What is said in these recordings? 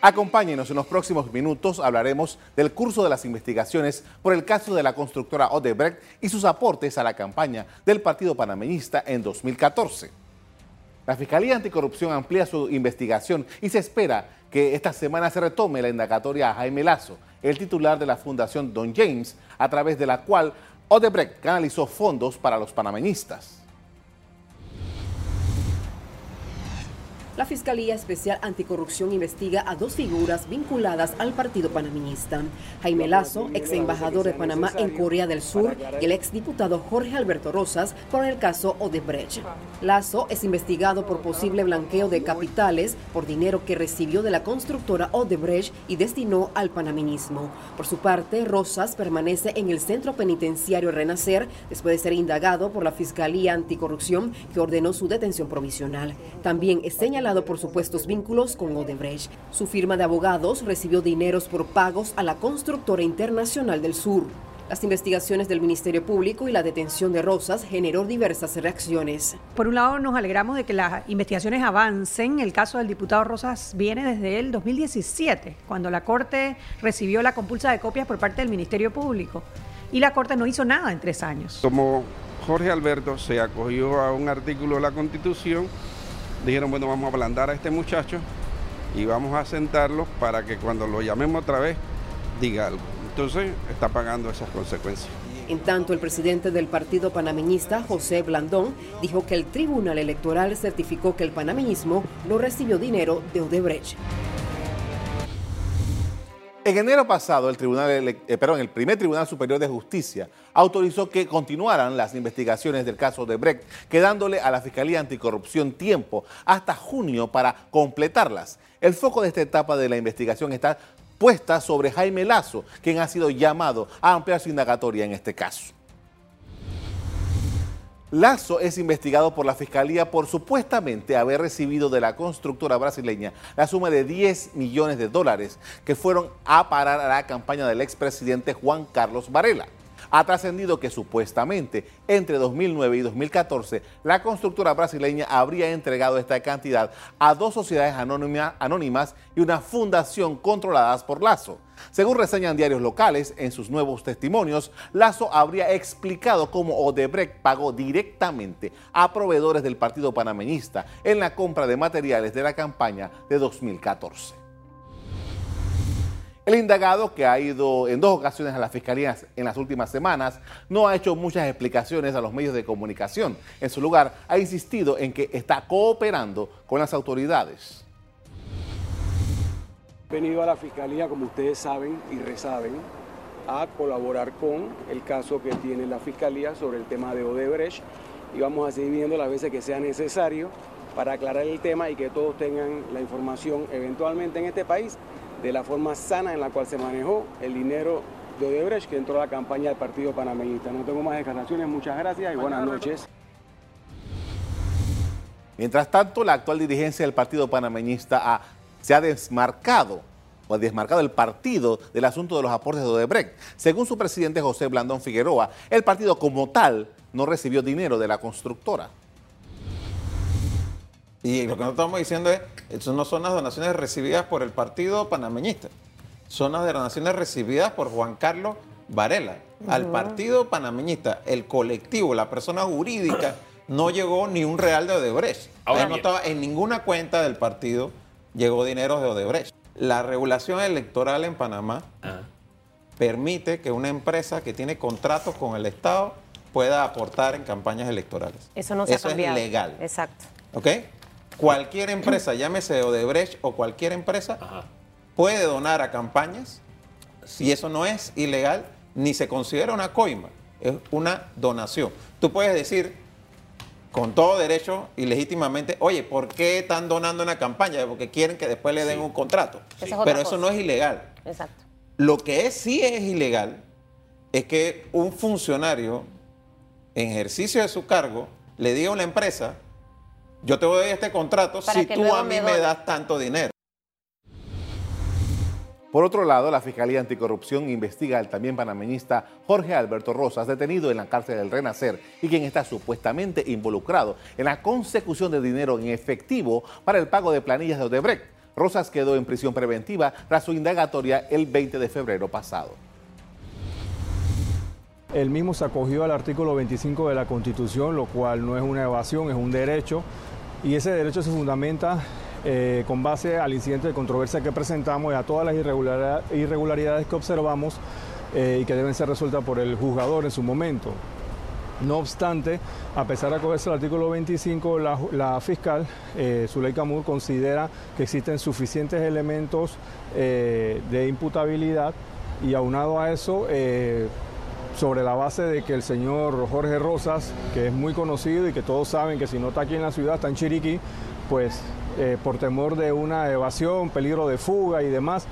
Acompáñenos en los próximos minutos, hablaremos del curso de las investigaciones por el caso de la constructora Odebrecht y sus aportes a la campaña del Partido Panameñista en 2014. La Fiscalía Anticorrupción amplía su investigación y se espera que esta semana se retome la indagatoria a Jaime Lazo, el titular de la Fundación Don James, a través de la cual Odebrecht canalizó fondos para los panameñistas. La Fiscalía Especial Anticorrupción investiga a dos figuras vinculadas al Partido Panaminista. Jaime Lazo, ex embajador de Panamá en Corea del Sur, y el ex diputado Jorge Alberto Rosas por el caso Odebrecht. Lazo es investigado por posible blanqueo de capitales por dinero que recibió de la constructora Odebrecht y destinó al panaminismo. Por su parte, Rosas permanece en el centro penitenciario Renacer después de ser indagado por la Fiscalía Anticorrupción que ordenó su detención provisional. También es señalado por supuestos vínculos con Odebrecht. Su firma de abogados recibió dineros por pagos a la constructora internacional del sur. Las investigaciones del Ministerio Público y la detención de Rosas generó diversas reacciones. Por un lado, nos alegramos de que las investigaciones avancen. El caso del diputado Rosas viene desde el 2017, cuando la Corte recibió la compulsa de copias por parte del Ministerio Público. Y la Corte no hizo nada en tres años. Como Jorge Alberto se acogió a un artículo de la Constitución, dijeron, bueno, vamos a ablandar a este muchacho y vamos a sentarlo para que cuando lo llamemos otra vez diga algo. Entonces está pagando esas consecuencias. En tanto, el presidente del partido panameñista, José Blandón, dijo que el Tribunal Electoral certificó que el panameñismo no recibió dinero de Odebrecht. En enero pasado, el, tribunal, eh, el primer Tribunal Superior de Justicia autorizó que continuaran las investigaciones del caso de Brecht, quedándole a la Fiscalía Anticorrupción tiempo hasta junio para completarlas. El foco de esta etapa de la investigación está puesta sobre Jaime Lazo, quien ha sido llamado a ampliar su indagatoria en este caso. Lazo es investigado por la Fiscalía por supuestamente haber recibido de la constructora brasileña la suma de 10 millones de dólares que fueron a parar a la campaña del expresidente Juan Carlos Varela ha trascendido que supuestamente entre 2009 y 2014 la constructora brasileña habría entregado esta cantidad a dos sociedades anónimas y una fundación controladas por Lazo. Según reseñan diarios locales, en sus nuevos testimonios, Lazo habría explicado cómo Odebrecht pagó directamente a proveedores del Partido Panameñista en la compra de materiales de la campaña de 2014. El indagado, que ha ido en dos ocasiones a la fiscalía en las últimas semanas, no ha hecho muchas explicaciones a los medios de comunicación. En su lugar, ha insistido en que está cooperando con las autoridades. He venido a la fiscalía, como ustedes saben y resaben, a colaborar con el caso que tiene la fiscalía sobre el tema de Odebrecht y vamos a seguir viendo las veces que sea necesario para aclarar el tema y que todos tengan la información eventualmente en este país de la forma sana en la cual se manejó el dinero de Odebrecht que entró a la campaña del Partido Panameñista. No tengo más declaraciones, muchas gracias y buenas noches. Mientras tanto, la actual dirigencia del Partido Panameñista se ha desmarcado o ha desmarcado el partido del asunto de los aportes de Odebrecht. Según su presidente José Blandón Figueroa, el partido como tal no recibió dinero de la constructora. Y lo que nosotros estamos diciendo es, eso no son las donaciones recibidas por el partido panameñista, son las donaciones recibidas por Juan Carlos Varela al partido panameñista, el colectivo, la persona jurídica, no llegó ni un real de Odebrecht. Ahora no estaba en ninguna cuenta del partido, llegó dinero de Odebrecht. La regulación electoral en Panamá ah. permite que una empresa que tiene contratos con el Estado pueda aportar en campañas electorales. Eso no se Eso es legal. Exacto. ¿Ok? Cualquier empresa, llámese Odebrecht o cualquier empresa, puede donar a campañas y eso no es ilegal ni se considera una coima, es una donación. Tú puedes decir con todo derecho y legítimamente, oye, ¿por qué están donando una campaña? Porque quieren que después le den un contrato. Pero eso no es ilegal. Exacto. Lo que sí es ilegal es que un funcionario en ejercicio de su cargo le diga a una empresa, yo te voy a dar este contrato si tú a mí me, das tanto dinero. Por otro lado, la Fiscalía Anticorrupción investiga al también panameñista Jorge Alberto Rosas, detenido en la cárcel del Renacer y quien está supuestamente involucrado en la consecución de dinero en efectivo para el pago de planillas de Odebrecht. Rosas quedó en prisión preventiva tras su indagatoria el 20 de febrero pasado. Él mismo se acogió al artículo 25 de la Constitución, lo cual no es una evasión, es un derecho, y ese derecho se fundamenta eh, con base al incidente de controversia que presentamos y a todas las irregularidades que observamos eh, y que deben ser resueltas por el juzgador en su momento. No obstante, a pesar de acogerse al artículo 25, la, fiscal, eh, Zuley Camur, considera que existen suficientes elementos eh, de imputabilidad y aunado a eso, sobre la base de que el señor Jorge Rosas, que es muy conocido y que todos saben que si no está aquí en la ciudad, está en Chiriquí, pues por temor de una evasión, peligro de fuga y demás,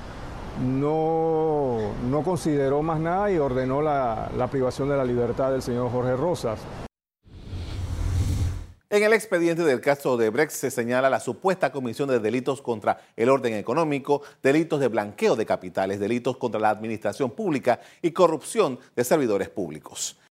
no, no consideró más nada y ordenó la, la privación de la libertad del señor Jorge Rosas. En el expediente del caso de Brex se señala la supuesta comisión de delitos contra el orden económico, delitos de blanqueo de capitales, delitos contra la administración pública y corrupción de servidores públicos.